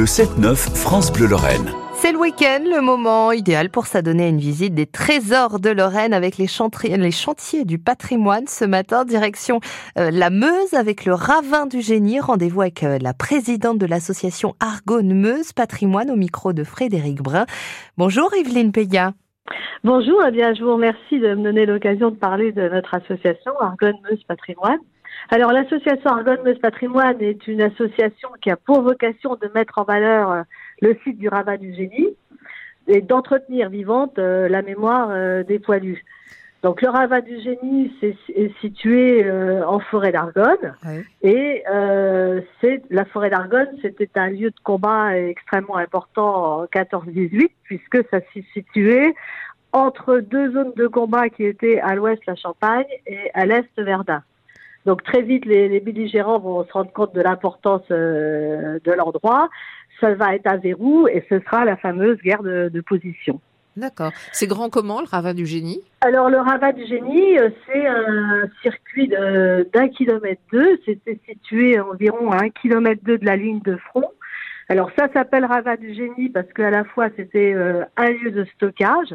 Le 7-9 France Bleu Lorraine. C'est le week-end, le moment idéal pour s'adonner à une visite des trésors de Lorraine avec les, les chantiers du patrimoine. Ce matin, direction euh, la Meuse avec le ravin du génie. Rendez-vous avec euh, la présidente de l'association Argonne Meuse Patrimoine au micro de Frédéric Brun. Bonjour Evelyne Payat. Bonjour, eh bien, je vous remercie de me donner l'occasion de parler de notre association Argonne Meuse Patrimoine. Alors l'association Argonne Meuse Patrimoine est une association qui a pour vocation de mettre en valeur euh, le site du Ravat du Génie et d'entretenir vivante euh, la mémoire euh, des poilus. Donc le Ravat du Génie est situé en forêt d'Argonne et c'est la forêt d'Argonne c'était un lieu de combat extrêmement important en 14-18 puisque ça s'est situé entre deux zones de combat qui étaient à l'ouest la Champagne et à l'est Verdun. Donc très vite, les, les belligérants vont se rendre compte de l'importance euh, de l'endroit. Ça va être un verrou et ce sera la fameuse guerre de, de position. D'accord. C'est grand comment le ravin du génie? Alors le ravin du génie, euh, c'est un circuit d'un kilomètre deux. C'était situé environ à un kilomètre deux de la ligne de front. Alors ça s'appelle ravin du génie parce qu'à la fois c'était euh, un lieu de stockage.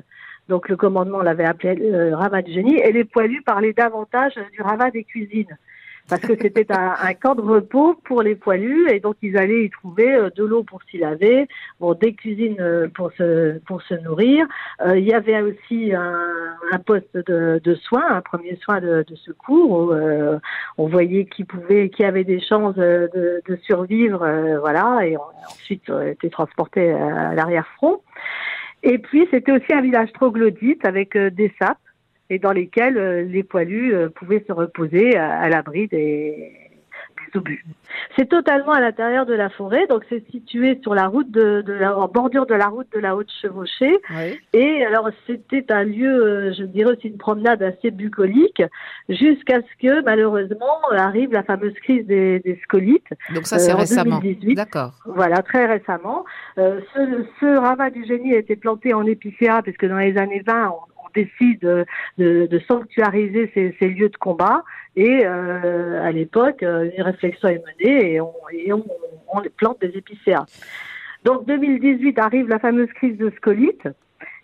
Donc le commandement l'avait appelé euh, ravat du génie et les poilus parlaient davantage du ravat des cuisines parce que c'était un, un, camp de repos pour les poilus et donc ils allaient y trouver euh, de l'eau pour s'y laver, bon des cuisines euh, pour se pour se nourrir. il y avait aussi un, un poste de, de, soins, un premier soin de, de secours où on voyait qui pouvait, qui avait des chances de, de survivre, voilà, et ensuite était transporté à l'arrière front. Et puis, c'était aussi un village troglodyte avec euh, des sapes et dans lesquels euh, les poilus euh, pouvaient se reposer à l'abri des, c'est totalement à l'intérieur de la forêt, donc c'est situé sur la route de, la, en bordure de la route de la Haute-Chevauchée. Et alors c'était un lieu, euh, je dirais aussi une promenade assez bucolique, jusqu'à ce que malheureusement arrive la fameuse crise des, scolites. Donc ça c'est euh, récemment. D'accord. Voilà, très récemment. Euh, ce, ce ravat du génie a été planté en épicéa, puisque dans les années 20, on, décide de, de, sanctuariser ces, ces, lieux de combat. Et euh, à l'époque, euh, une réflexion est menée et on, et on, on plante des épicéas. Donc 2018 arrive la fameuse crise de scolite.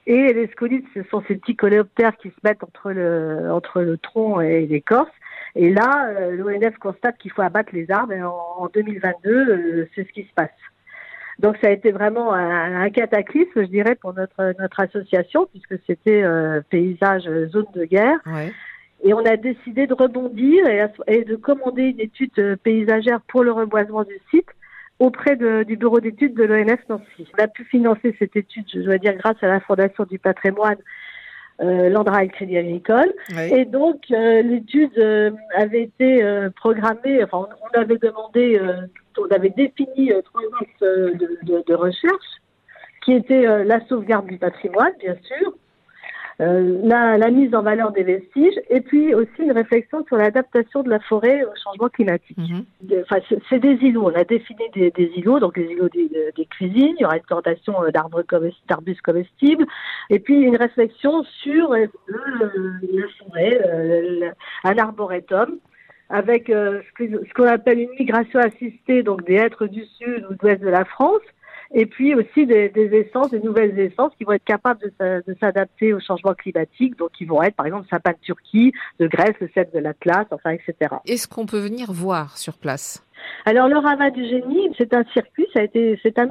Et les scolites, ce sont ces petits coléoptères qui se mettent entre le, entre le tronc et l'écorce. Et là, euh, l'ONF constate qu'il faut abattre les arbres. Et en, 2022, c'est ce qui se passe. Donc ça a été vraiment un, cataclysme, je dirais, pour notre notre association, puisque c'était euh, paysage euh, zone de guerre. Et on a décidé de rebondir et, de commander une étude euh, paysagère pour le reboisement du site auprès du bureau d'études de l'ONF Nancy. On a pu financer cette étude, je dois dire, grâce à la Fondation du patrimoine euh, l'Andra et le Crédit Agricole. Et donc, l'étude avait été programmée, enfin, on, avait demandé on avait défini euh, trois axes euh, de, recherche, qui étaient euh, la sauvegarde du patrimoine, bien sûr, la, mise en valeur des vestiges, et puis aussi une réflexion sur l'adaptation de la forêt au changement climatique. Mhm. c'est des îlots. On a défini des, îlots, donc les îlots des, cuisines. Il y aura une plantation d'arbres d'arbustes comestibles, et puis une réflexion sur la forêt, un arboretum avec euh, ce qu'on appelle une migration assistée, donc des êtres du sud ou de l'ouest de la France, et puis aussi des, des, essences, des nouvelles essences qui vont être capables de, s'adapter au changement climatique, donc qui vont être par exemple sapin de Turquie, de Grèce, le cèdre de l'Atlas, enfin etc. Est-ce qu'on peut venir voir sur place? Alors le Ravat du génie, c'est un circuit, ça a été, c'est un